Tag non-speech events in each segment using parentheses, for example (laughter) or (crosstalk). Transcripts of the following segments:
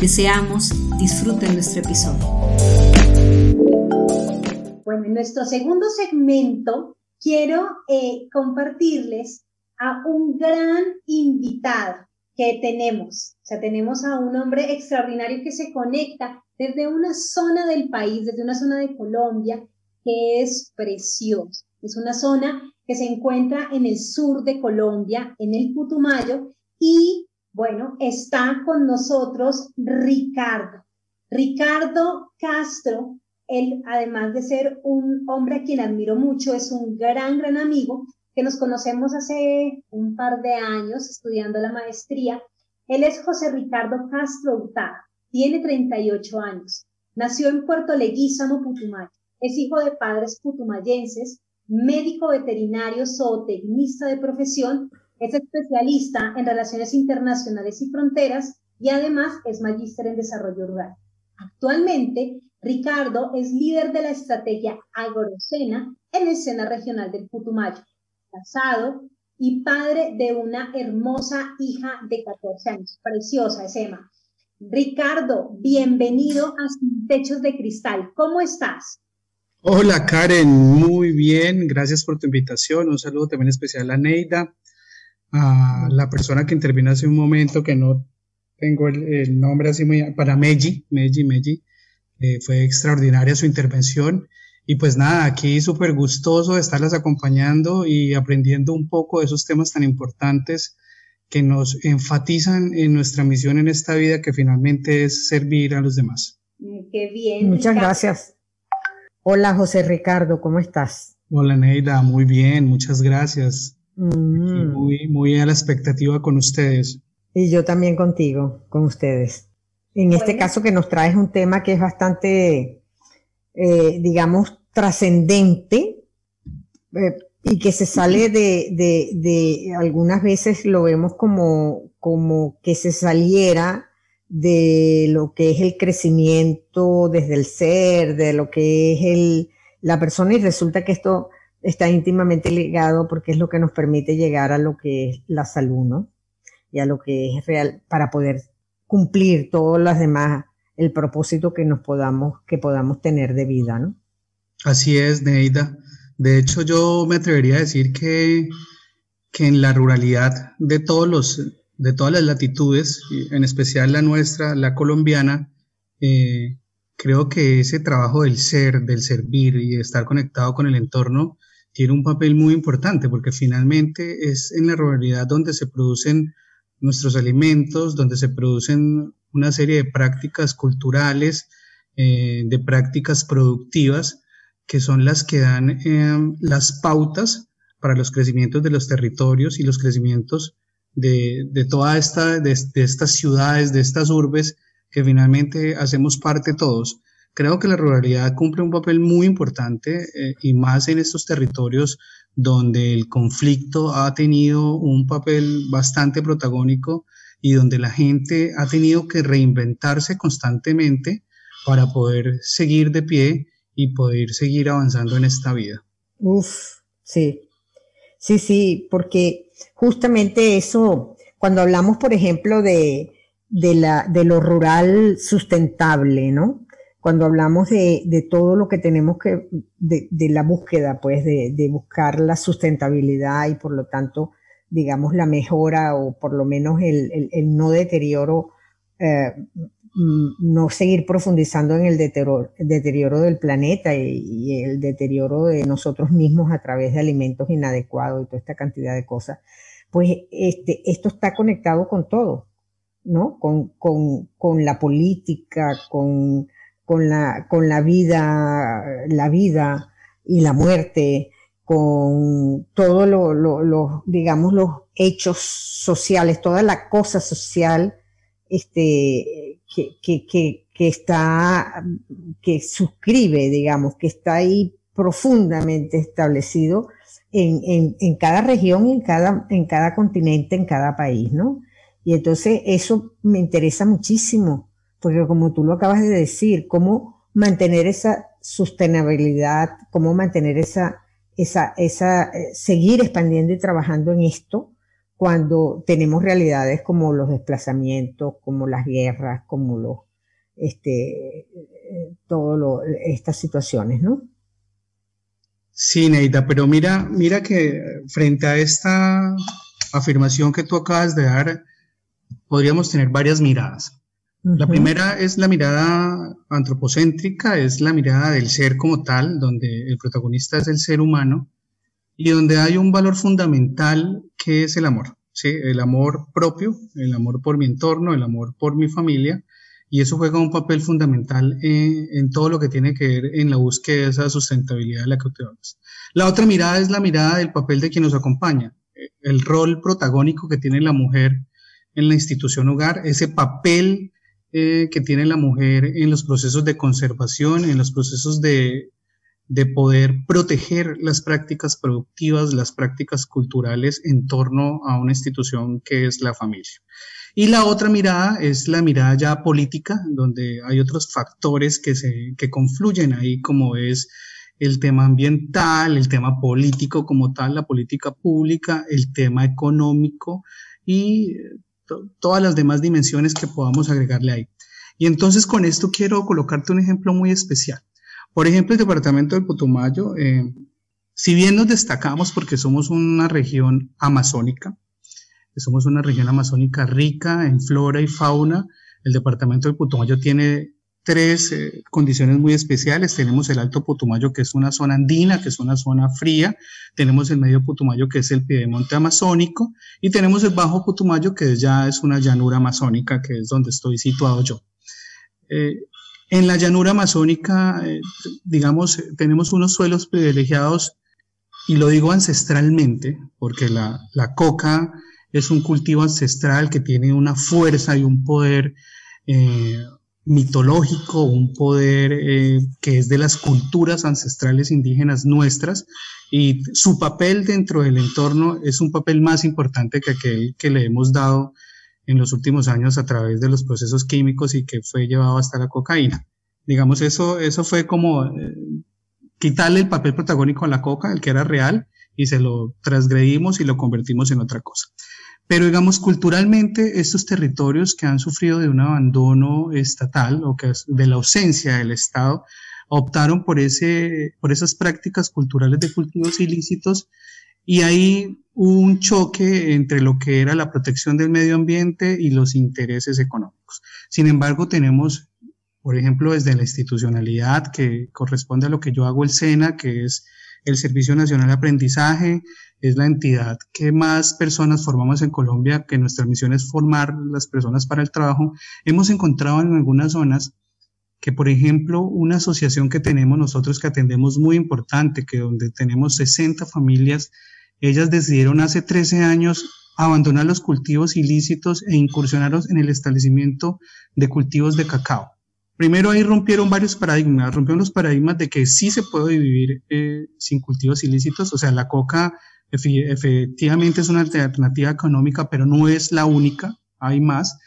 Deseamos disfruten nuestro episodio. Bueno, en nuestro segundo segmento quiero eh, compartirles a un gran invitado que tenemos. O sea, tenemos a un hombre extraordinario que se conecta desde una zona del país, desde una zona de Colombia, que es preciosa. Es una zona que se encuentra en el sur de Colombia, en el Putumayo, y bueno, está con nosotros Ricardo. Ricardo Castro, él, además de ser un hombre a quien admiro mucho, es un gran, gran amigo que nos conocemos hace un par de años estudiando la maestría. Él es José Ricardo Castro Hurtado, tiene 38 años, nació en Puerto Leguízamo, Putumayo, es hijo de padres putumayenses, médico veterinario zootecnista de profesión es especialista en relaciones internacionales y fronteras y además es magíster en desarrollo rural. Actualmente, Ricardo es líder de la estrategia Agrocena en el Sena Regional del Putumayo, casado y padre de una hermosa hija de 14 años, preciosa es Emma. Ricardo, bienvenido a Sin Techos de Cristal. ¿Cómo estás? Hola Karen, muy bien, gracias por tu invitación. Un saludo también especial a Neida a la persona que intervino hace un momento, que no tengo el, nombre así muy, para Meji, Meji, Meji, eh, fue extraordinaria su intervención. Y pues nada, aquí súper gustoso de estarlas acompañando y aprendiendo un poco de esos temas tan importantes que nos enfatizan en nuestra misión en esta vida, que finalmente es servir a los demás. Mm, qué bien. Muchas gracias. Hola José Ricardo, ¿cómo estás? Hola Neida, muy bien, muchas gracias. Mm. Muy, muy a la expectativa con ustedes. Y yo también contigo, con ustedes. En este caso que nos traes un tema que es bastante, eh, digamos, trascendente eh, y que se sale de, de, de, algunas veces lo vemos como, como que se saliera de lo que es el crecimiento desde el ser, de lo que es el, la persona y resulta que esto está íntimamente ligado porque es lo que nos permite llegar a lo que es la salud, ¿no? Y a lo que es real para poder cumplir todas las demás, el propósito que nos podamos, que podamos tener de vida, ¿no? Así es, Neida. De hecho, yo me atrevería a decir que, que en la ruralidad de todos los, de todas las latitudes, en especial la nuestra, la colombiana, eh, creo que ese trabajo del ser, del servir y de estar conectado con el entorno tiene un papel muy importante porque finalmente es en la ruralidad donde se producen nuestros alimentos, donde se producen una serie de prácticas culturales, eh, de prácticas productivas, que son las que dan eh, las pautas para los crecimientos de los territorios y los crecimientos de, de toda esta, de, de estas ciudades, de estas urbes, que finalmente hacemos parte todos. Creo que la ruralidad cumple un papel muy importante eh, y más en estos territorios donde el conflicto ha tenido un papel bastante protagónico y donde la gente ha tenido que reinventarse constantemente para poder seguir de pie y poder seguir avanzando en esta vida. Uf, sí, sí, sí, porque justamente eso, cuando hablamos, por ejemplo, de, de, la, de lo rural sustentable, ¿no? Cuando hablamos de, de, todo lo que tenemos que, de, de la búsqueda, pues, de, de, buscar la sustentabilidad y por lo tanto, digamos, la mejora o por lo menos el, el, el no deterioro, eh, mm, no seguir profundizando en el deterioro, el deterioro del planeta y, y, el deterioro de nosotros mismos a través de alimentos inadecuados y toda esta cantidad de cosas, pues este, esto está conectado con todo, ¿no? Con, con, con la política, con con la, con la vida, la vida y la muerte, con todo lo, lo, digamos, los hechos sociales, toda la cosa social, este, que, que, que, que está, que suscribe, digamos, que está ahí profundamente establecido en, en, cada región, en cada, en cada continente, en cada país, ¿no? Y entonces eso me interesa muchísimo, porque como tú lo acabas de decir, cómo mantener esa sostenibilidad, cómo mantener esa, esa, esa, eh, seguir expandiendo y trabajando en esto cuando tenemos realidades como los desplazamientos, como las guerras, como los, este, todo estas situaciones, ¿no? Sí, Neida, pero mira, mira que frente a esta afirmación que tú acabas de dar, podríamos tener varias miradas. La primera es la mirada antropocéntrica, es la mirada del ser como tal, donde el protagonista es el ser humano y donde hay un valor fundamental que es el amor, ¿sí? el amor propio, el amor por mi entorno, el amor por mi familia, y eso juega un papel fundamental en, todo lo que tiene que ver en la búsqueda de esa sustentabilidad de la que te hablas. La otra mirada es la mirada del papel de quien nos acompaña, el rol protagónico que tiene la mujer en la institución hogar, ese papel eh, que tiene la mujer en los procesos de conservación, en los procesos de, de poder proteger las prácticas productivas, las prácticas culturales en torno a una institución que es la familia. Y la otra mirada es la mirada ya política, donde hay otros factores que, se, que confluyen ahí, como es el tema ambiental, el tema político como tal, la política pública, el tema económico y todas las demás dimensiones que podamos agregarle ahí. Y entonces con esto quiero colocarte un ejemplo muy especial. Por ejemplo, el departamento del Putumayo, eh, si bien nos destacamos porque somos una región amazónica, somos una región amazónica rica en flora y fauna, el departamento del Putumayo tiene tres eh, condiciones muy especiales. Tenemos el Alto Putumayo, que es una zona andina, que es una zona fría. Tenemos el Medio Putumayo, que es el piedemonte amazónico. Y tenemos el Bajo Putumayo, que ya es una llanura amazónica, que es donde estoy situado yo. Eh, en la llanura amazónica, eh, digamos, tenemos unos suelos privilegiados, y lo digo ancestralmente, porque la, coca es un cultivo ancestral que tiene una fuerza y un poder mitológico, un poder eh, que es de las culturas ancestrales indígenas nuestras, y su papel dentro del entorno es un papel más importante que aquel que le hemos dado en los últimos años a través de los procesos químicos y que fue llevado hasta la cocaína. Digamos, eso, eso fue como eh, quitarle el papel protagónico a la coca, el que era real, y se lo transgredimos y lo convertimos en otra cosa. Pero digamos, culturalmente, estos territorios que han sufrido de un abandono estatal o que de la ausencia del Estado, optaron por, ese, por esas prácticas culturales de cultivos ilícitos y hay un choque entre lo que era la protección del medio ambiente y los intereses económicos. Sin embargo, tenemos, por ejemplo, desde la institucionalidad que corresponde a lo que yo hago el SENA, que es el Servicio Nacional de Aprendizaje, es la entidad que más personas formamos en Colombia, que nuestra misión es formar las personas para el trabajo. Hemos encontrado en algunas zonas que, por ejemplo, una asociación que tenemos nosotros que atendemos muy importante, que donde tenemos 60 familias ellas decidieron hace 13 años abandonar los cultivos ilícitos e incursionaron en el establecimiento de cultivos de cacao. Primero ahí rompieron varios paradigmas, rompieron los paradigmas de que sí se puede vivir eh, sin cultivos ilícitos, o sea, la coca efectivamente es una alternativa económica, pero no es la única, hay más.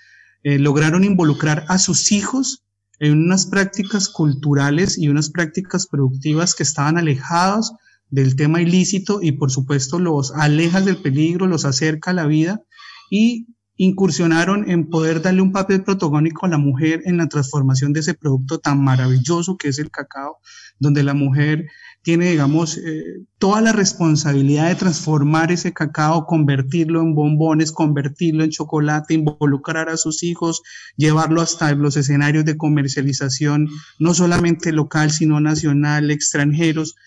Eh, lograron involucrar a sus hijos en unas prácticas culturales y unas prácticas productivas que estaban alejadas del tema ilícito y por supuesto los aleja del peligro, los acerca a la vida y incursionaron en poder darle un papel protagónico a la mujer en la transformación de ese producto tan maravilloso que es el cacao, donde la mujer tiene, digamos, eh, toda la responsabilidad de transformar ese cacao, convertirlo en bombones, convertirlo en chocolate, involucrar a sus hijos, llevarlo hasta los escenarios de comercialización, no solamente local, sino nacional, extranjeros,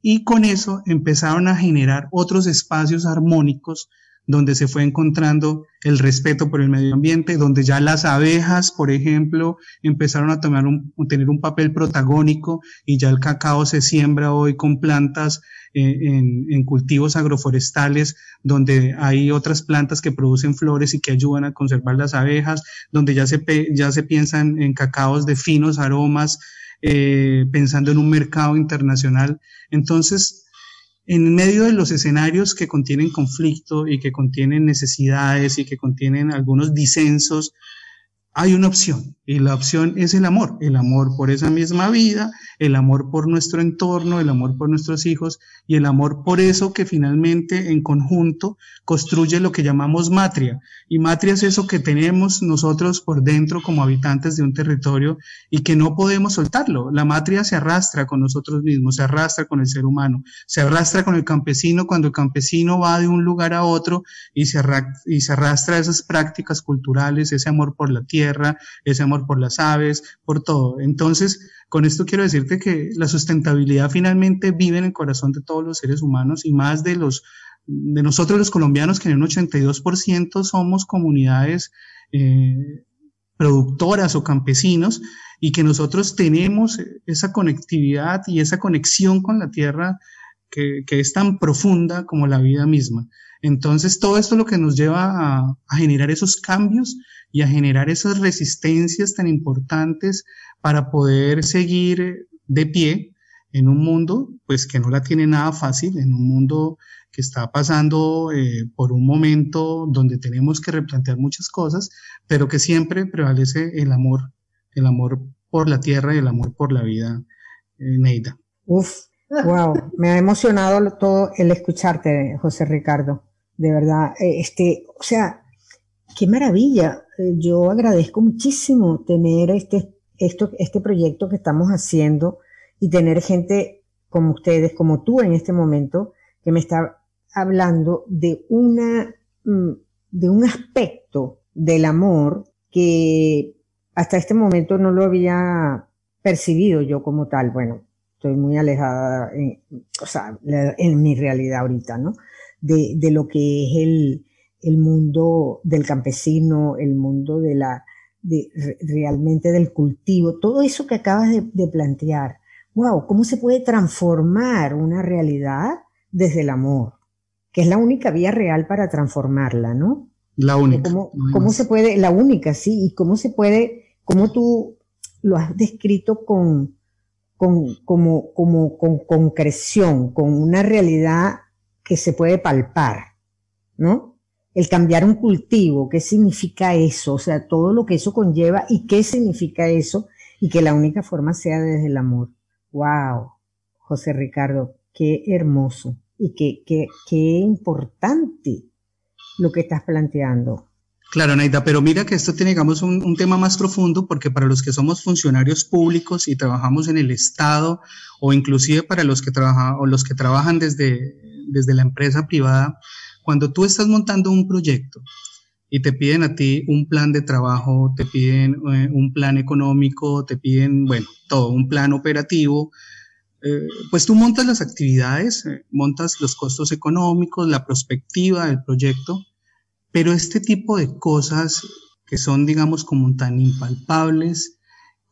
y con eso empezaron a generar otros espacios armónicos donde se fue encontrando el respeto por el medio ambiente, donde ya las abejas, por ejemplo, empezaron a tomar un, tener un papel protagónico y ya el cacao se siembra hoy con plantas eh, en, cultivos agroforestales, donde hay otras plantas que producen flores y que ayudan a conservar las abejas, donde ya se, ya se piensan en cacaos de finos aromas, eh, pensando en un mercado internacional. Entonces, en medio de los escenarios que contienen conflicto y que contienen necesidades y que contienen algunos disensos, hay una opción y la opción es el amor, el amor por esa misma vida, el amor por nuestro entorno, el amor por nuestros hijos y el amor por eso que finalmente en conjunto construye lo que llamamos matria. Y matria es eso que tenemos nosotros por dentro como habitantes de un territorio y que no podemos soltarlo. La matria se arrastra con nosotros mismos, se arrastra con el ser humano, se arrastra con el campesino cuando el campesino va de un lugar a otro y se, y se arrastra esas prácticas culturales, ese amor por la tierra, ese amor por las aves, por todo. Entonces, con esto quiero decirte que la sustentabilidad finalmente vive en el corazón de todos los seres humanos y más de los de nosotros los colombianos que en un 82% somos comunidades eh, productoras o campesinos y que nosotros tenemos esa conectividad y esa conexión con la tierra que, es tan profunda como la vida misma. Entonces, todo esto es lo que nos lleva a generar esos cambios y a generar esas resistencias tan importantes para poder seguir de pie en un mundo pues que no la tiene nada fácil, en un mundo que está pasando eh, por un momento donde tenemos que replantear muchas cosas, pero que siempre prevalece el amor, el amor por la tierra y el amor por la vida, eh, Neida. Uf, (laughs) wow, me ha emocionado todo el escucharte, José Ricardo, de verdad. Eh, este, o sea, qué maravilla. Eh, yo agradezco muchísimo tener este, esto, este proyecto que estamos haciendo y tener gente como ustedes, como tú en este momento, que me está hablando de una, mm, de un aspecto del amor que hasta este momento no lo había percibido yo como tal. Bueno, estoy muy alejada, en, o sea, en mi realidad ahorita, ¿no? De, de lo que es el, el mundo del campesino, el mundo de la, de, realmente del cultivo, todo eso que acabas de, plantear. Wow, ¿cómo se puede transformar una realidad desde el amor? Que es la única vía real para transformarla, ¿no? La única. ¿Cómo, se puede, la única, sí, y cómo se puede, cómo tú lo has descrito con, con, como, como, con concreción, con una realidad que se puede palpar, ¿no? el cambiar un cultivo, qué significa eso, o sea, todo lo que eso conlleva y qué significa eso y que la única forma sea desde el amor. ¡Wow! José Ricardo, qué hermoso y qué, qué, qué importante lo que estás planteando. Claro, Naida, pero mira que esto tiene, digamos, un, un, tema más profundo porque para los que somos funcionarios públicos y trabajamos en el Estado o inclusive para los que, trabajan o los que trabajan desde, desde la empresa privada, cuando tú estás montando un proyecto y te piden a ti un plan de trabajo, te piden eh, un plan económico, te piden, bueno, todo, un plan operativo, eh, pues tú montas las actividades, eh, montas los costos económicos, la perspectiva del proyecto, pero este tipo de cosas que son, digamos, como tan impalpables,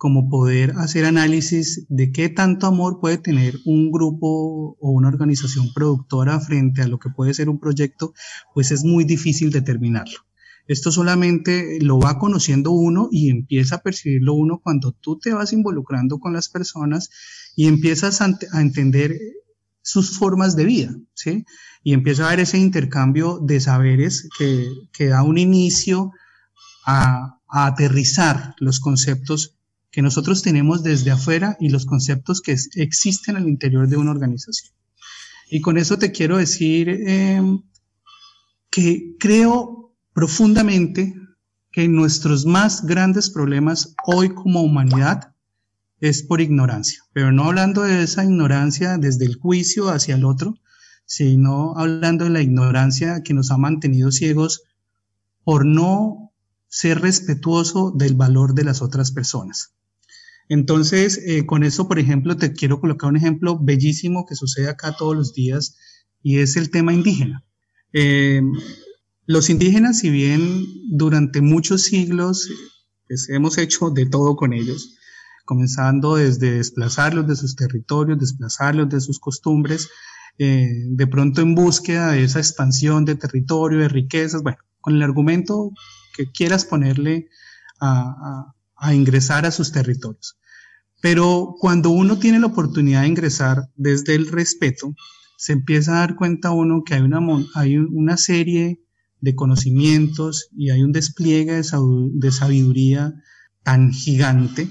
como poder hacer análisis de qué tanto amor puede tener un grupo o una organización productora frente a lo que puede ser un proyecto, pues es muy difícil determinarlo. Esto solamente lo va conociendo uno y empieza a percibirlo uno cuando tú te vas involucrando con las personas y empiezas a, entender sus formas de vida, ¿sí? Y empieza a haber ese intercambio de saberes que, que da un inicio a, a aterrizar los conceptos que nosotros tenemos desde afuera y los conceptos que existen al interior de una organización. Y con eso te quiero decir em, que creo profundamente que nuestros más grandes problemas hoy como humanidad es por ignorancia, pero no hablando de esa ignorancia desde el juicio hacia el otro, sino hablando de la ignorancia que nos ha mantenido ciegos por no ser respetuoso del valor de las otras personas. Entonces, eh, con eso, por ejemplo, te quiero colocar un ejemplo bellísimo que sucede acá todos los días y es el tema indígena. Eh, los indígenas, si bien durante muchos siglos pues, hemos hecho de todo con ellos, comenzando desde desplazarlos de sus territorios, desplazarlos de sus costumbres, eh, de pronto en búsqueda de esa expansión de territorio, de riquezas, bueno, con el argumento que quieras ponerle a, a ingresar a sus territorios. Pero cuando uno tiene la oportunidad de ingresar desde el respeto, se empieza a dar cuenta uno que hay una, hay una serie de conocimientos y hay un despliegue de sabiduría tan gigante,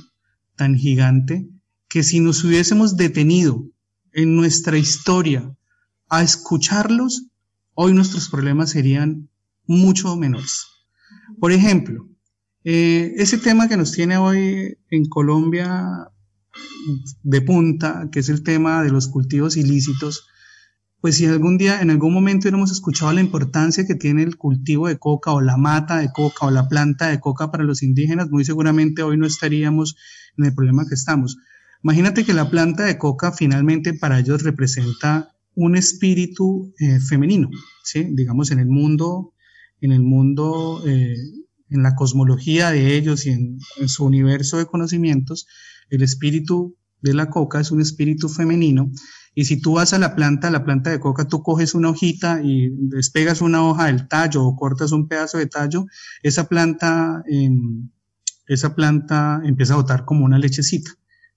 tan gigante, que si nos hubiésemos detenido en nuestra historia a escucharlos, hoy nuestros problemas serían mucho menores. Por ejemplo, eh, ese tema que nos tiene hoy en Colombia de punta, que es el tema de los cultivos ilícitos, pues si algún día, en algún momento hubiéramos escuchado la importancia que tiene el cultivo de coca o la mata de coca o la planta de coca para los indígenas, muy seguramente hoy no estaríamos en el problema que estamos. Imagínate que la planta de coca finalmente para ellos representa un espíritu eh, femenino, digamos en el mundo, en el mundo, eh, en la cosmología de ellos y en su universo de conocimientos, el espíritu de la coca es un espíritu femenino y si tú vas a la planta, la planta de coca, tú coges una hojita y despegas una hoja del tallo o cortas un pedazo de tallo, esa planta, em, esa planta empieza a botar como una lechecita.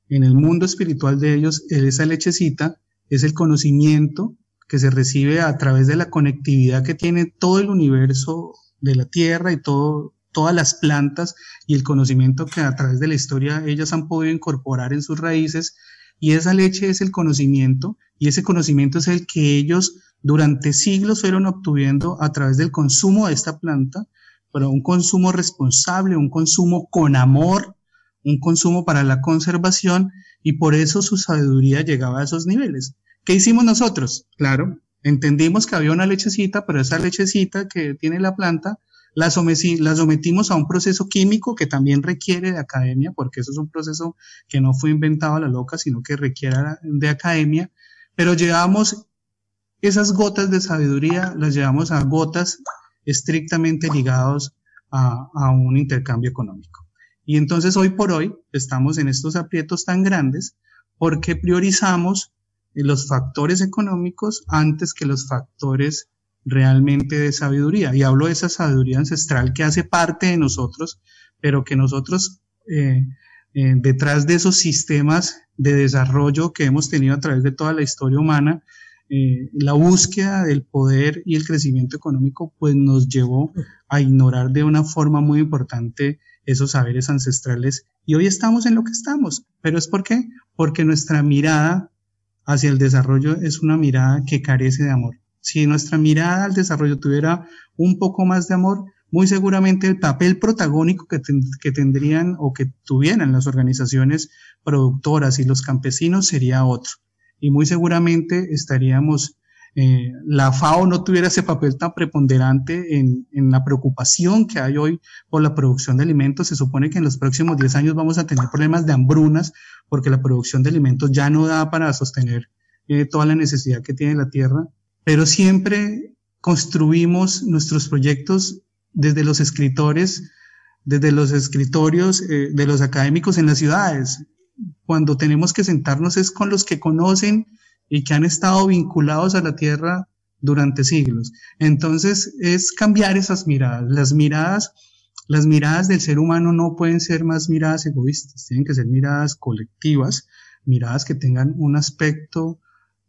En el mundo espiritual de ellos, esa lechecita es el conocimiento que se recibe a través de la conectividad que tiene todo el universo de la Tierra y todo, todas las plantas y el conocimiento que a través de la historia ellas han podido incorporar en sus raíces y esa leche es el conocimiento y ese conocimiento es el que ellos durante siglos fueron obteniendo a través del consumo de esta planta, pero un consumo responsable, un consumo con amor, un consumo para la conservación y por eso su sabiduría llegaba a esos niveles. ¿Qué hicimos nosotros? Claro, entendimos que había una lechecita, pero esa lechecita que tiene la planta la, sometimos a un proceso químico que también requiere de academia, porque eso es un proceso que no fue inventado a la loca, sino que requiere de academia, pero llevamos esas gotas de sabiduría, las llevamos a gotas estrictamente ligados a un intercambio económico. Y entonces hoy por hoy estamos en estos aprietos tan grandes porque priorizamos los factores económicos antes que los factores realmente de sabiduría. Y hablo de esa sabiduría ancestral que hace parte de nosotros, pero que nosotros, eh, eh, detrás de esos sistemas de desarrollo que hemos tenido a través de toda la historia humana, eh, la búsqueda del poder y el crecimiento económico, pues nos llevó a ignorar de una forma muy importante esos saberes ancestrales. Y hoy estamos en lo que estamos. ¿Pero es por qué? Porque nuestra mirada hacia el desarrollo es una mirada que carece de amor si nuestra mirada al desarrollo tuviera un poco más de amor, muy seguramente el papel protagónico que, tendrían o que tuvieran las organizaciones productoras y los campesinos sería otro. Y muy seguramente estaríamos, eh, la FAO no tuviera ese papel tan preponderante en, en, la preocupación que hay hoy por la producción de alimentos. Se supone que en los próximos 10 años vamos a tener problemas de hambrunas porque la producción de alimentos ya no da para sostener eh, toda la necesidad que tiene la tierra pero siempre construimos nuestros proyectos desde los escritores, desde los escritorios eh, de los académicos en las ciudades. Cuando tenemos que sentarnos es con los que conocen y que han estado vinculados a la tierra durante siglos. Entonces es cambiar esas miradas. Las miradas, las miradas del ser humano no pueden ser más miradas egoístas, tienen que ser miradas colectivas, miradas que tengan un aspecto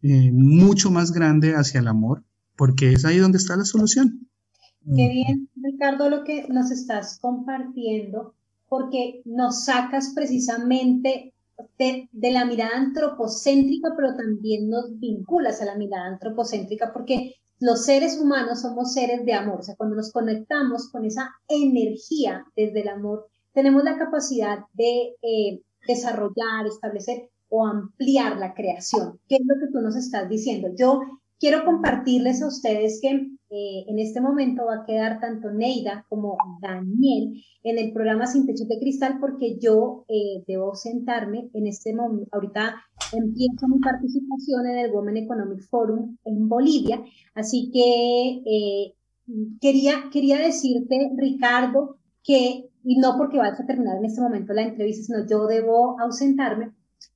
eh, mucho más grande hacia el amor, porque es ahí donde está la solución. Qué bien, Ricardo, lo que nos estás compartiendo, porque nos sacas precisamente de, de, la mirada antropocéntrica, pero también nos vinculas a la mirada antropocéntrica, porque los seres humanos somos seres de amor, o sea, cuando nos conectamos con esa energía desde el amor, tenemos la capacidad de eh, desarrollar, establecer o ampliar la creación. ¿Qué es lo que tú nos estás diciendo? Yo quiero compartirles a ustedes que eh, en este momento va a quedar tanto Neida como Daniel en el programa Sin Techo de Cristal porque yo eh, debo sentarme en este momento. Ahorita empiezo mi participación en el Women Economic Forum en Bolivia, así que eh, quería, quería decirte, Ricardo, que, y no porque vayas a terminar en este momento la entrevista, sino yo debo ausentarme,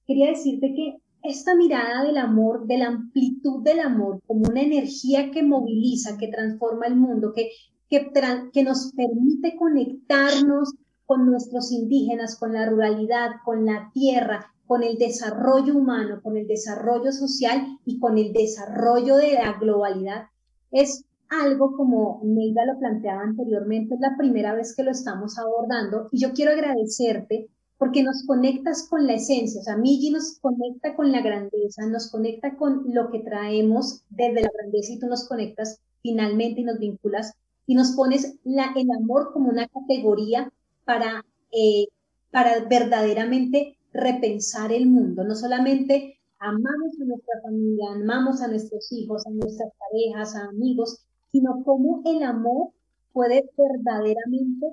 quería decirte que esta mirada del amor, de la amplitud del amor, como una energía que moviliza, que transforma el mundo, que, que, nos permite conectarnos con nuestros indígenas, con la ruralidad, con la tierra, con el desarrollo humano, con el desarrollo social y con el desarrollo de la globalidad, es algo como Neida lo planteaba anteriormente, es la primera vez que lo estamos abordando y yo quiero agradecerte porque nos conectas con la esencia, o sea, Migi nos conecta con la grandeza, nos conecta con lo que traemos desde la grandeza y tú nos conectas finalmente y nos vinculas y nos pones el amor como una categoría para, eh, para verdaderamente repensar el mundo, no solamente amamos a nuestra familia, amamos a nuestros hijos, a nuestras parejas, a amigos, sino cómo el amor puede verdaderamente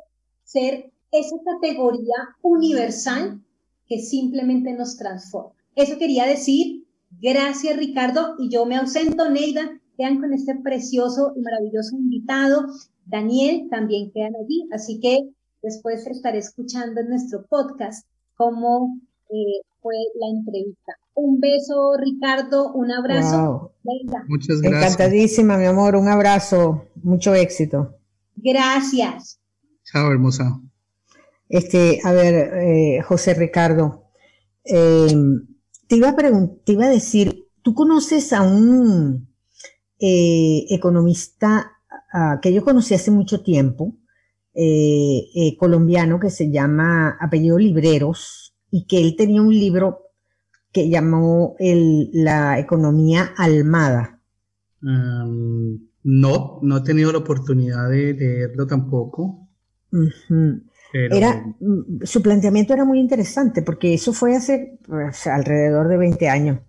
ser esa categoría universal que simplemente nos transforma. Eso quería decir. Gracias, Ricardo. Y yo me ausento, Neida. Quedan con este precioso y maravilloso invitado. Daniel también quedan allí. Así que después estaré escuchando en nuestro podcast cómo eh, fue la entrevista. Un beso, Ricardo. Un abrazo. Muchas gracias. Encantadísima, mi amor. Un abrazo. Mucho éxito. Gracias. Chao, hermosa. Este, a ver, eh, José Ricardo, em, te, iba a te iba a decir, ¿tú conoces a un eh, economista que yo conocí hace mucho tiempo, eh, colombiano, que se llama apellido Libreros, y que él tenía un libro que llamó la economía almada? no, no he tenido la oportunidad de leerlo tampoco. Era, mm, su planteamiento era muy interesante porque eso fue hace pues, alrededor de 20 años,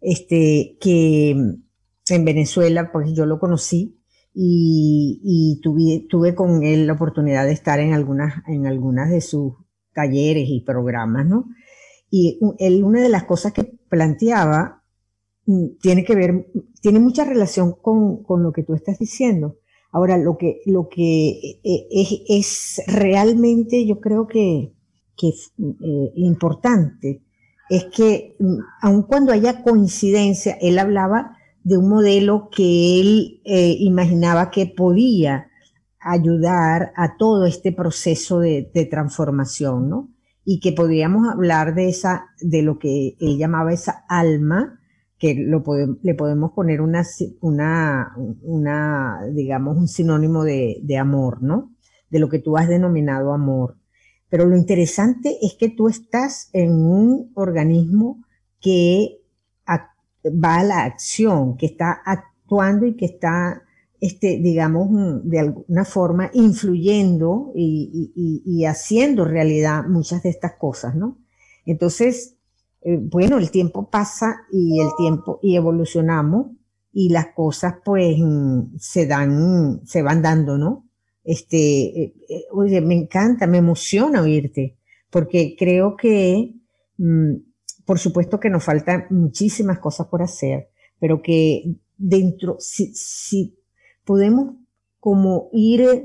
este, que mm, en Venezuela, pues yo lo conocí y, tuve, tuve con él la oportunidad de estar en algunas, en algunas de sus talleres y programas, ¿no? Y él, una de las cosas que planteaba mm, tiene que ver, tiene mucha relación con, con lo que tú estás diciendo Ahora, lo que, lo que eh, es, realmente, yo creo que, que eh, importante es que mm, aun cuando haya coincidencia, él hablaba de un modelo que él eh, imaginaba que podía ayudar a todo este proceso de, de, transformación, ¿no? Y que podríamos hablar de esa, de lo que él llamaba esa alma que lo le podemos poner una, digamos, un sinónimo de, amor, ¿no? De lo que tú has denominado amor. Pero lo interesante es que tú estás en un organismo que va a la acción, que está actuando y que está, este, digamos, de alguna forma influyendo y, y, y haciendo realidad muchas de estas cosas, ¿no? Entonces, eh, bueno, el tiempo pasa y el tiempo, y evolucionamos y las cosas pues mm, se dan, se van dando, ¿no? Este, eh, eh, oye, me encanta, me emociona oírte, porque creo que, mm, por supuesto que nos faltan muchísimas cosas por hacer, pero que dentro, si, si podemos como ir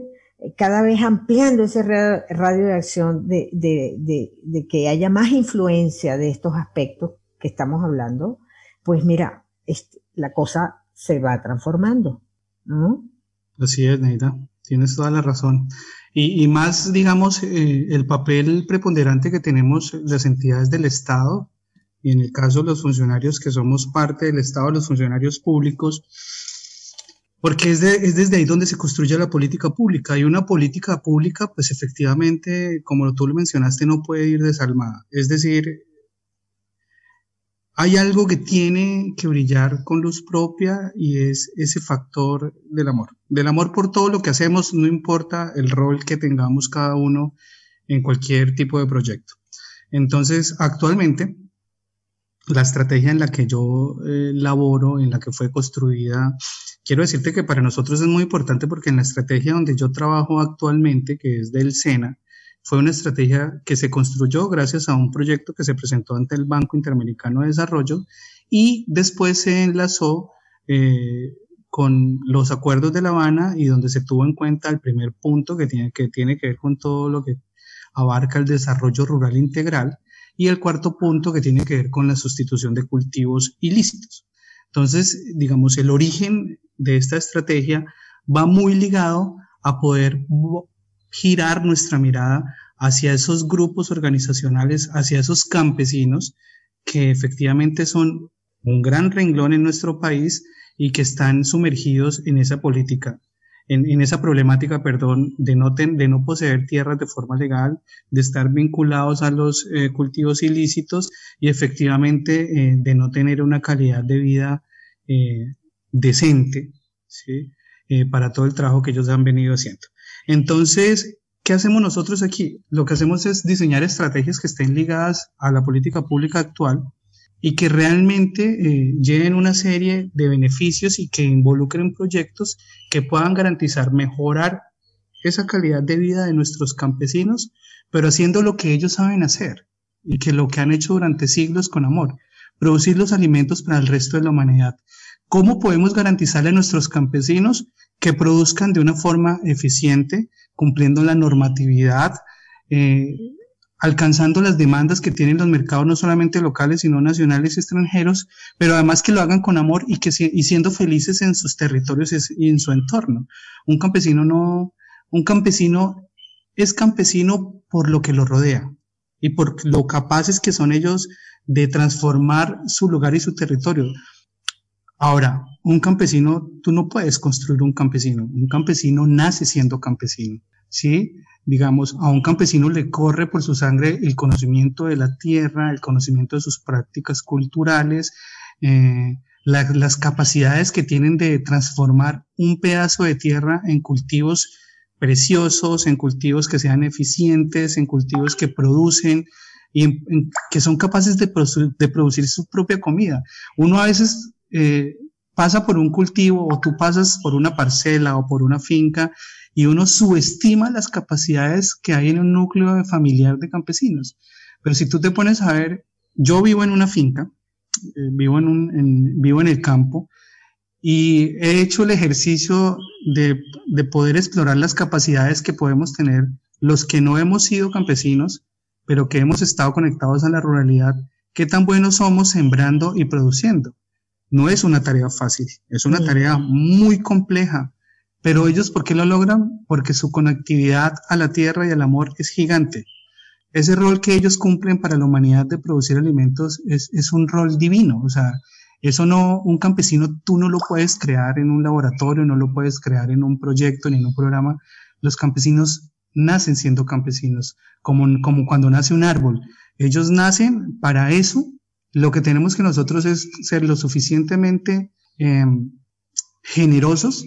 cada vez ampliando ese radio de acción de, que haya más influencia de estos aspectos que estamos hablando, pues mira, la cosa se va transformando. Así es, Neida, tienes toda la razón. Y, más, digamos, eh, el papel preponderante que tenemos las entidades del Estado, y en el caso de los funcionarios que somos parte del Estado, los funcionarios públicos, porque es, es, desde ahí donde se construye la política pública. Y una política pública, pues efectivamente, como tú lo mencionaste, no puede ir desalmada. Es decir, hay algo que tiene que brillar con luz propia y es ese factor del amor. Del amor por todo lo que hacemos, no importa el rol que tengamos cada uno en cualquier tipo de proyecto. Entonces, actualmente, la estrategia en la que yo eh, laboro, en la que fue construida, quiero decirte que para nosotros es muy importante porque en la estrategia donde yo trabajo actualmente, que es del SENA, fue una estrategia que se construyó gracias a un proyecto que se presentó ante el Banco Interamericano de Desarrollo y después se enlazó eh, con los acuerdos de La Habana y donde se tuvo en cuenta el primer punto que tiene que, tiene que ver con todo lo que abarca el desarrollo rural integral y el cuarto punto que tiene que ver con la sustitución de cultivos ilícitos. Entonces, digamos, el origen de esta estrategia va muy ligado a poder girar nuestra mirada hacia esos grupos organizacionales, hacia esos campesinos que efectivamente son un gran renglón en nuestro país y que están sumergidos en esa política, en, esa problemática, perdón, de no, de no poseer tierras de forma legal, de estar vinculados a los eh, cultivos ilícitos y efectivamente eh, de no tener una calidad de vida eh, decente para todo el trabajo que ellos han venido haciendo. Entonces, ¿qué hacemos nosotros aquí? Lo que hacemos es diseñar estrategias que estén ligadas a la política pública actual y que realmente eh, lleven una serie de beneficios y que involucren proyectos que puedan garantizar mejorar esa calidad de vida de nuestros campesinos, pero haciendo lo que ellos saben hacer y que lo que han hecho durante siglos con amor, producir los alimentos para el resto de la humanidad. ¿Cómo podemos garantizarle a nuestros campesinos que produzcan de una forma eficiente, cumpliendo la normatividad, eh, alcanzando las demandas que tienen los mercados no solamente locales, sino nacionales y extranjeros, pero además que lo hagan con amor y, que, siendo felices en sus territorios y en su entorno. Un campesino no, un campesino es campesino por lo que lo rodea y por lo capaces que son ellos de transformar su lugar y su territorio. Ahora, un campesino, tú no puedes construir un campesino. Un campesino nace siendo campesino, ¿sí? digamos, a un campesino le corre por su sangre el conocimiento de la tierra, el conocimiento de sus prácticas culturales, eh, las capacidades que tienen de transformar un pedazo de tierra en cultivos preciosos, en cultivos que sean eficientes, en cultivos que producen y que son capaces de, producir su propia comida. Uno a veces eh, pasa por un cultivo o tú pasas por una parcela o por una finca y uno subestima las capacidades que hay en un núcleo familiar de campesinos. Pero si tú te pones a ver, yo vivo en una finca, eh, vivo, en un, vivo en el campo y he hecho el ejercicio de, de poder explorar las capacidades que podemos tener los que no hemos sido campesinos, pero que hemos estado conectados a la ruralidad, qué tan buenos somos sembrando y produciendo. No es una tarea fácil, es una tarea muy compleja, pero ellos, ¿por qué lo logran? Porque su conectividad a la tierra y al amor es gigante. Ese rol que ellos cumplen para la humanidad de producir alimentos es, es un rol divino. O sea, eso no, un campesino tú no lo puedes crear en un laboratorio, no lo puedes crear en un proyecto ni en un programa. Los campesinos nacen siendo campesinos, como, como cuando nace un árbol. Ellos nacen para eso. Lo que tenemos que nosotros es ser lo suficientemente eh, generosos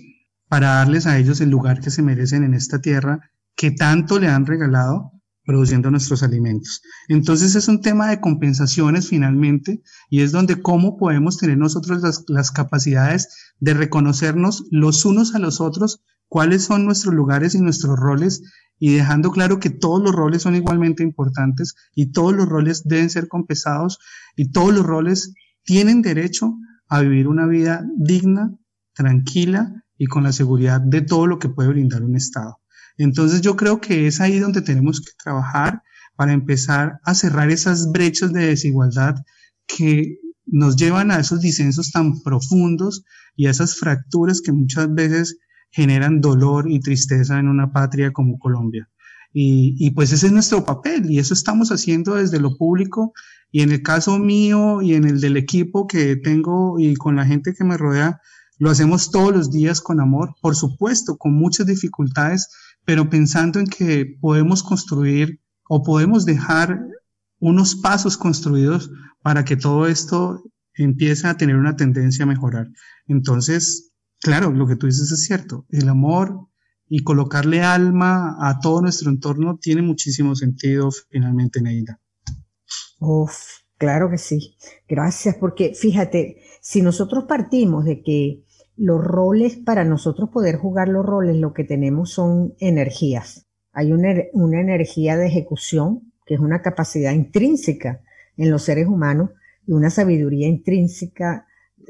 para darles a ellos el lugar que se merecen en esta tierra que tanto le han regalado produciendo nuestros alimentos. Entonces es un tema de compensaciones finalmente y es donde cómo podemos tener nosotros las, capacidades de reconocernos los unos a los otros, cuáles son nuestros lugares y nuestros roles y dejando claro que todos los roles son igualmente importantes y todos los roles deben ser compensados y todos los roles tienen derecho a vivir una vida digna, tranquila y con la seguridad de todo lo que puede brindar un Estado. Entonces yo creo que es ahí donde tenemos que trabajar para empezar a cerrar esas brechas de desigualdad que nos llevan a esos disensos tan profundos y a esas fracturas que muchas veces generan dolor y tristeza en una patria como Colombia. Y, y, pues ese es nuestro papel y eso estamos haciendo desde lo público y en el caso mío y en el del equipo que tengo y con la gente que me rodea, lo hacemos todos los días con amor, por supuesto, con muchas dificultades, pero pensando en que podemos construir o podemos dejar unos pasos construidos para que todo esto empiece a tener una tendencia a mejorar. Entonces, claro, lo que tú dices es cierto. El amor y colocarle alma a todo nuestro entorno tiene muchísimo sentido finalmente, Neida. Uf, claro que sí. Gracias, porque fíjate, si nosotros partimos de que los roles, para nosotros poder jugar los roles, lo que tenemos son energías. Hay una, energía de ejecución, que es una capacidad intrínseca en los seres humanos, y una sabiduría intrínseca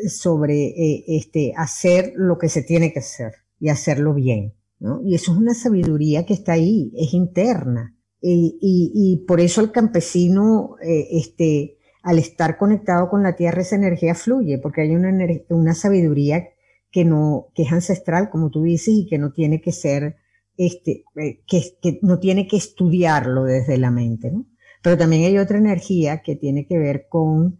sobre eh, este, hacer lo que se tiene que hacer y hacerlo bien. ¿no? Y eso es una sabiduría que está ahí, es interna. Y, y, por eso el campesino, eh, este, al estar conectado con la tierra, esa energía fluye, porque hay una, una sabiduría que no, que es ancestral, como tú dices, y que no tiene que ser, este, eh, que, que no tiene que estudiarlo desde la mente, ¿no? Pero también hay otra energía que tiene que ver con,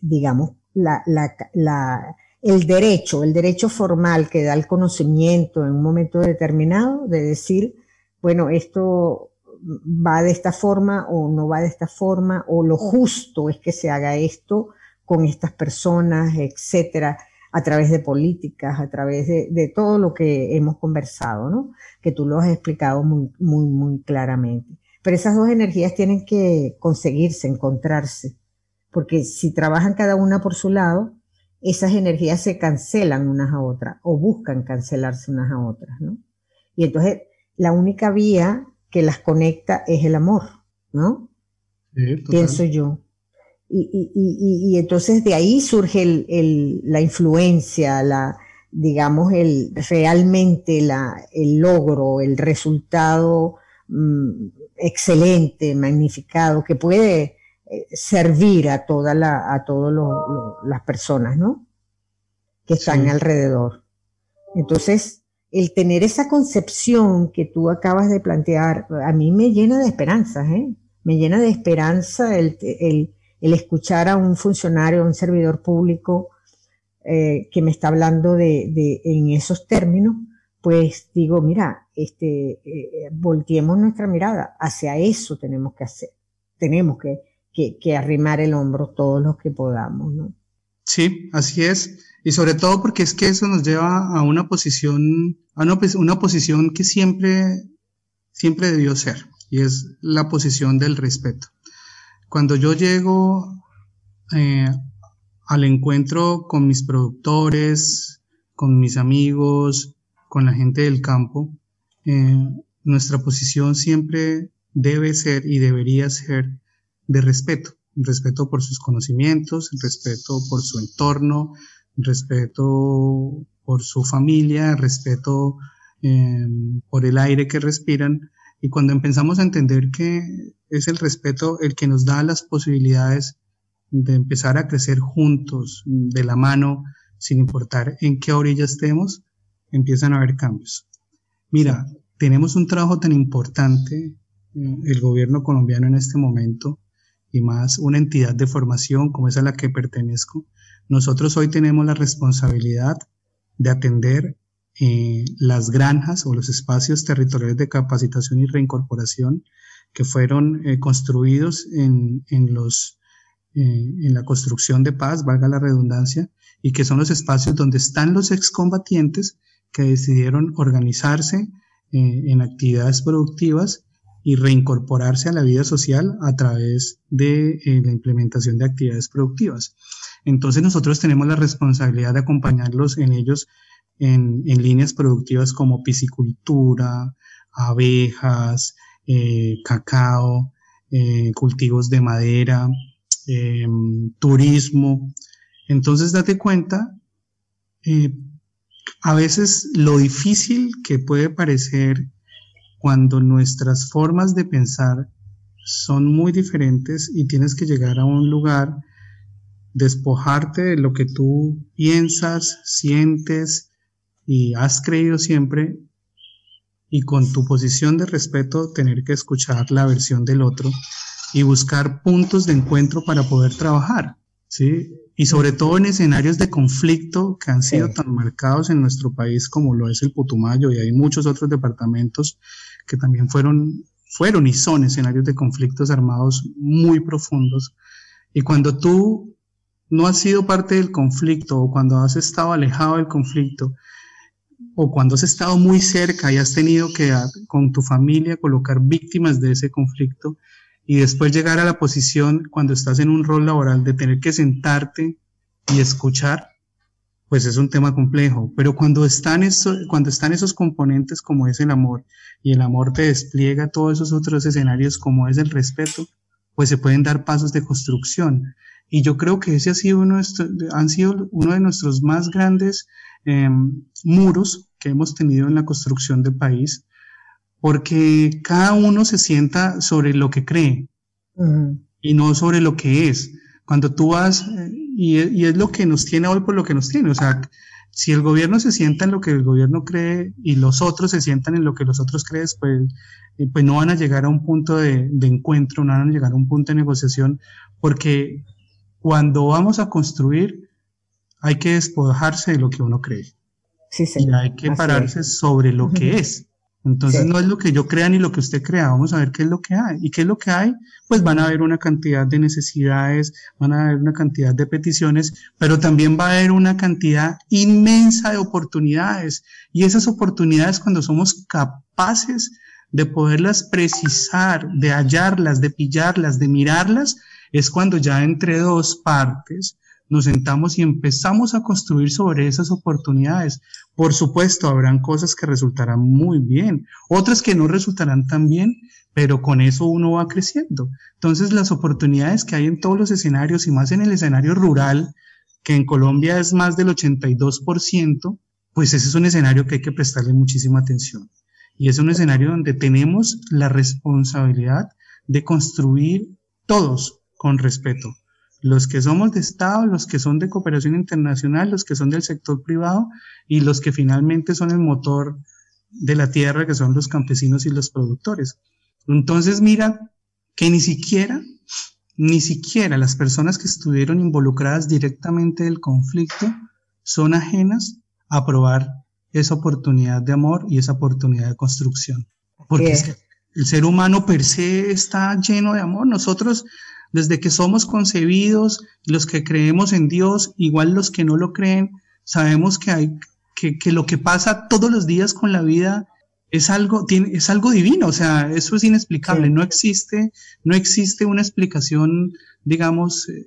digamos, la, la, la, el derecho, el derecho formal que da el conocimiento en un momento determinado de decir, bueno, esto va de esta forma o no va de esta forma, o lo justo es que se haga esto con estas personas, etcétera, a través de políticas, a través de, de todo lo que hemos conversado, ¿no? Que tú lo has explicado muy, muy, muy claramente. Pero esas dos energías tienen que conseguirse, encontrarse, porque si trabajan cada una por su lado, esas energías se cancelan unas a otras o buscan cancelarse unas a otras, ¿no? Y entonces la única vía que las conecta es el amor, ¿no? Pienso yo. Y, y, y, y, entonces de ahí surge el, el, la influencia, la, digamos, el, realmente la, el logro, el resultado mmm, excelente, magnificado, que puede servir a toda la, a todas las personas, ¿no? Que están sí. alrededor. Entonces, el tener esa concepción que tú acabas de plantear, a mí me llena de esperanza, ¿eh? Me llena de esperanza el, el, el escuchar a un funcionario, a un servidor público eh, que me está hablando de, de, en esos términos, pues digo, mira, este, eh, volteemos nuestra mirada, hacia eso tenemos que hacer, tenemos que, que, arrimar el hombro todos los que podamos, ¿no? Sí, así es. Y sobre todo porque es que eso nos lleva a una posición, a una, una posición que siempre, siempre debió ser, y es la posición del respeto. Cuando yo llego eh, al encuentro con mis productores, con mis amigos, con la gente del campo, eh, nuestra posición siempre debe ser y debería ser de respeto, respeto por sus conocimientos, respeto por su entorno, respeto por su familia, respeto eh, por el aire que respiran. Y cuando empezamos a entender que es el respeto el que nos da las posibilidades de empezar a crecer juntos, de la mano, sin importar en qué orilla estemos, empiezan a haber cambios. Mira, tenemos un trabajo tan importante, eh, el gobierno colombiano en este momento, y más una entidad de formación como es a la que pertenezco, nosotros hoy tenemos la responsabilidad de atender eh, las granjas o los espacios territoriales de capacitación y reincorporación que fueron eh, construidos en, en los, eh, en la construcción de paz, valga la redundancia, y que son los espacios donde están los excombatientes que decidieron organizarse en actividades productivas y reincorporarse a la vida social a través de eh, la implementación de actividades productivas. Entonces nosotros tenemos la responsabilidad de acompañarlos en ellos en, en líneas productivas como piscicultura, abejas, eh, cacao, eh, cultivos de madera, eh, turismo. Entonces date cuenta, a veces lo difícil que puede parecer cuando nuestras formas de pensar son muy diferentes y tienes que llegar a un lugar, despojarte de lo que tú piensas, sientes y has creído siempre y con tu posición de respeto tener que escuchar la versión del otro y buscar puntos de encuentro para poder trabajar, ¿sí? Y sobre todo en escenarios de conflicto que han sido sí. tan marcados en nuestro país como lo es el Putumayo y hay muchos otros departamentos que también fueron, fueron y son escenarios de conflictos armados muy profundos. Y cuando tú no has sido parte del conflicto o cuando has estado alejado del conflicto o cuando has estado muy cerca y has tenido que con tu familia colocar víctimas de ese conflicto, y después llegar a la posición cuando estás en un rol laboral de tener que sentarte y escuchar, pues es un tema complejo. Pero cuando están, eso, cuando están esos componentes como es el amor y el amor te despliega todos esos otros escenarios como es el respeto, pues se pueden dar pasos de construcción. Y yo creo que ese ha sido uno de han sido uno de nuestros más grandes em, muros que hemos tenido en la construcción del país, porque cada uno se sienta sobre lo que cree y no sobre lo que es. Cuando tú vas, eh, y, y, es lo que nos tiene hoy por lo que nos tiene, o sea, si el gobierno se sienta en lo que el gobierno cree y los otros se sientan en lo que los otros creen, pues, eh, pues no van a llegar a un punto de, de encuentro, no van a llegar a un punto de negociación, porque cuando vamos a construir, hay que despojarse de lo que uno cree. Sí, sí. Y hay que pararse sobre lo que es. Entonces no es lo que yo crea ni lo que usted crea, vamos a ver qué es lo que hay. ¿Y qué es lo que hay? Pues van a haber una cantidad de necesidades, van a haber una cantidad de peticiones, pero también va a haber una cantidad inmensa de oportunidades. Y esas oportunidades cuando somos capaces de poderlas precisar, de hallarlas, de pillarlas, de mirarlas, es cuando ya entre dos partes nos sentamos y empezamos a construir sobre esas oportunidades. Por supuesto, habrán cosas que resultarán muy bien, otras que no resultarán tan bien, pero con eso uno va creciendo. Entonces, las oportunidades que hay en todos los escenarios y más en el escenario rural, que en Colombia es más del 82%, pues ese es un escenario que hay que prestarle muchísima atención. Y es un escenario donde tenemos la responsabilidad de construir todos con respeto. Los que somos de Estado, los que son de cooperación internacional, los que son del sector privado y los que finalmente son el motor de la tierra, que son los campesinos y los productores. Entonces mira que ni siquiera, ni siquiera las personas que estuvieron involucradas directamente del conflicto son ajenas a probar esa oportunidad de amor y esa oportunidad de construcción. Porque el ser humano per se está lleno de amor. Nosotros desde que somos concebidos, los que creemos en Dios, igual los que no lo creen, sabemos que hay que, que lo que pasa todos los días con la vida es algo, tiene, es algo divino, o sea, eso es inexplicable, no existe, no existe una explicación, digamos, eh,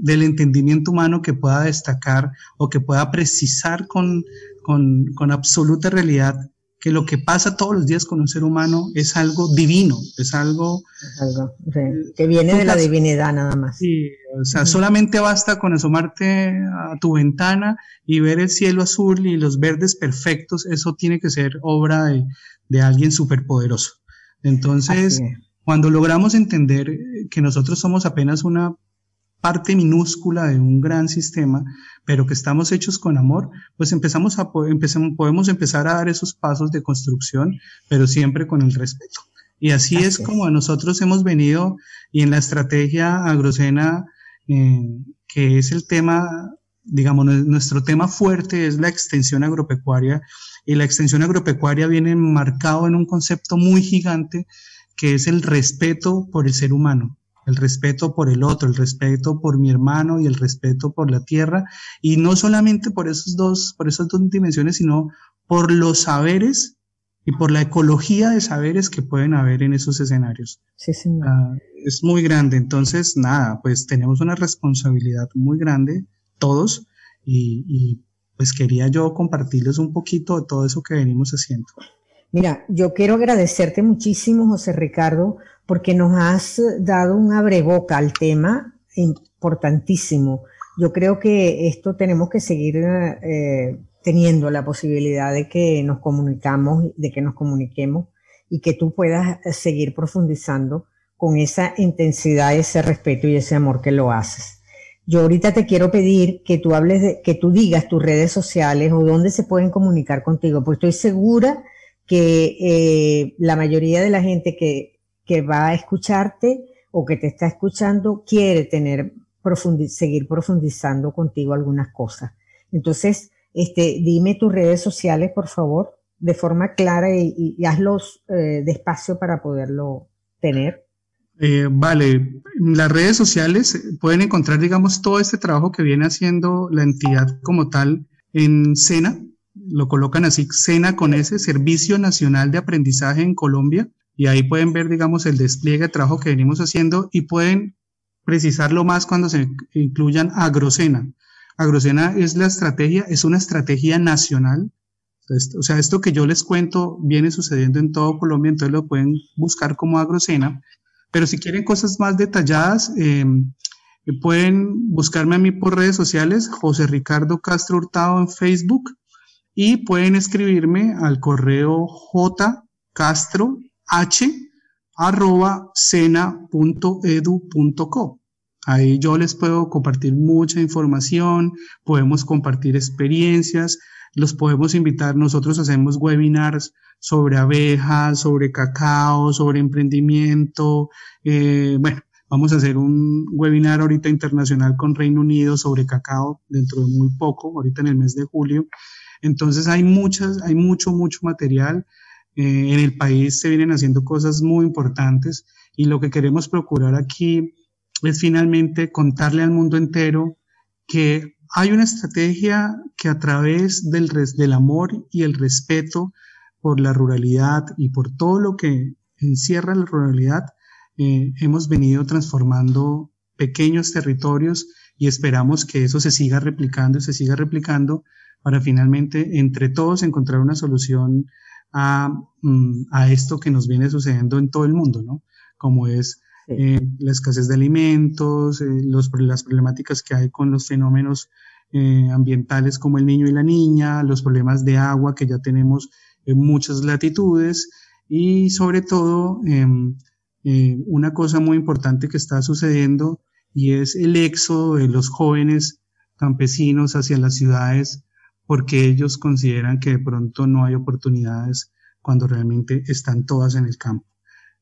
del entendimiento humano que pueda destacar o que pueda precisar con, con, con absoluta realidad que lo que pasa todos los días con un ser humano es algo divino, es algo... que viene de la divinidad nada más. Sí, o sea, solamente basta con asomarte a tu ventana y ver el cielo azul y los verdes perfectos, eso tiene que ser obra de, de alguien superpoderoso. Entonces, cuando logramos entender que nosotros somos apenas una parte minúscula de un gran sistema, pero que estamos hechos con amor, pues empezamos a, empezamos, podemos empezar a dar esos pasos de construcción, pero siempre con el respeto. Y así, es como nosotros hemos venido y en la estrategia agrocena, eh, que es el tema, digamos, nuestro tema fuerte es la extensión agropecuaria y la extensión agropecuaria viene marcado en un concepto muy gigante que es el respeto por el ser humano el respeto por el otro, el respeto por mi hermano y el respeto por la tierra, y no solamente por esos dos, por esas dos dimensiones, sino por los saberes y por la ecología de saberes que pueden haber en esos escenarios. Sí, señor. Ah, es muy grande, entonces nada, pues tenemos una responsabilidad muy grande todos y, y pues quería yo compartirles un poquito de todo eso que venimos haciendo. Mira, yo quiero agradecerte muchísimo, José Ricardo, porque nos has dado un abreboca al tema importantísimo. Yo creo que esto tenemos que seguir eh, teniendo la posibilidad de que nos comunicamos, de que nos comuniquemos y que tú puedas seguir profundizando con esa intensidad, ese respeto y ese amor que lo haces. Yo ahorita te quiero pedir que tú hables de, que tú digas tus redes sociales o dónde se pueden comunicar contigo, porque estoy segura que eh, la mayoría de la gente que que va a escucharte o que te está escuchando quiere tener seguir profundizando contigo algunas cosas. Entonces, este, dime tus redes sociales, por favor, de forma clara y, hazlos eh, despacio para poderlo tener. Eh, vale, las redes sociales pueden encontrar, digamos, todo este trabajo que viene haciendo la entidad como tal en SENA, lo colocan así, SENA con ese Servicio Nacional de Aprendizaje en Colombia y ahí pueden ver, digamos, el despliegue de trabajo que venimos haciendo y pueden precisarlo más cuando se incluyan Agrocena. Agrocena es la estrategia, es una estrategia nacional. O sea, esto que yo les cuento viene sucediendo en todo Colombia, entonces lo pueden buscar como Agrocena. Pero si quieren cosas más detalladas, eh, pueden buscarme a mí por redes sociales, José Ricardo Castro Hurtado en Facebook y pueden escribirme al correo jcastroh arroba. Ahí yo les puedo compartir mucha información, podemos compartir experiencias, los podemos invitar, nosotros hacemos webinars sobre abejas, sobre cacao, sobre emprendimiento. Eh, bueno, vamos a hacer un webinar ahorita internacional con Reino Unido sobre cacao dentro de muy poco, ahorita en el mes de julio. Entonces hay muchas, hay mucho, mucho material. Eh, en el país se vienen haciendo cosas muy importantes y lo que queremos procurar aquí es finalmente contarle al mundo entero que hay una estrategia que a través del, del amor y el respeto por la ruralidad y por todo lo que encierra la ruralidad, eh, hemos venido transformando pequeños territorios y esperamos que eso se siga replicando y se siga replicando para finalmente entre todos encontrar una solución a, mm, a esto que nos viene sucediendo en todo el mundo, ¿no? Como es eh, la escasez de alimentos, eh, los, las problemáticas que hay con los fenómenos eh, ambientales como el niño y la niña, los problemas de agua que ya tenemos en muchas latitudes y sobre todo em, una cosa muy importante que está sucediendo y es el éxodo de los jóvenes campesinos hacia las ciudades porque ellos consideran que de pronto no hay oportunidades cuando realmente están todas en el campo.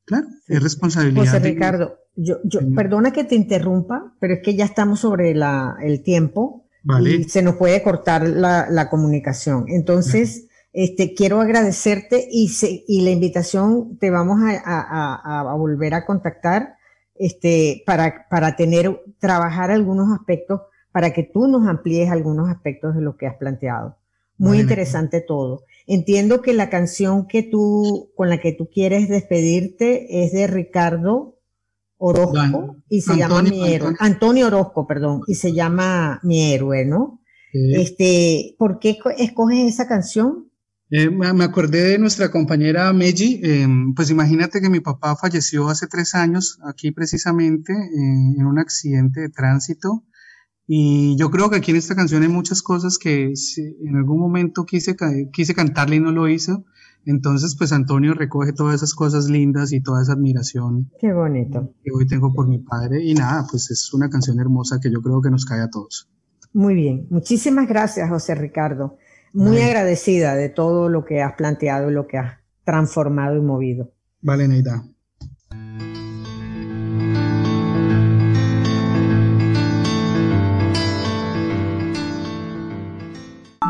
Claro, es responsabilidad. José Ricardo, yo, yo perdona que te interrumpa, pero es que ya estamos sobre la, el tiempo y se nos puede cortar la, la comunicación. Entonces, este, quiero agradecerte y, se, y la invitación te vamos a, a, a, volver a contactar este, para, para tener, trabajar algunos aspectos, para que tú nos amplíes algunos aspectos de lo que has planteado. Muy interesante todo. Entiendo que la canción que tú, con la que tú quieres despedirte es de Ricardo Orozco y se llama Mi Héroe. Antonio. Orozco, perdón, y se llama Mi Héroe, ¿no? Este, ¿por qué escoges esa canción? Eh, me acordé de nuestra compañera Meji, em, pues imagínate que mi papá falleció hace tres años aquí precisamente eh, en un accidente de tránsito y yo creo que aquí en esta canción hay muchas cosas que en algún momento quise, quise cantarle y no lo hizo. Entonces, pues Antonio recoge todas esas cosas lindas y toda esa admiración. Qué bonito. Que hoy tengo por mi padre. Y nada, pues es una canción hermosa que yo creo que nos cae a todos. Muy bien. Muchísimas gracias, José Ricardo. Muy agradecida de todo lo que has planteado y lo que has transformado y movido. Vale, Neida.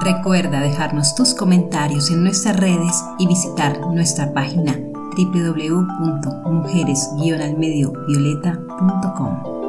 Recuerda dejarnos tus comentarios en nuestras redes y visitar nuestra página www.mujeres-almediovioleta.com.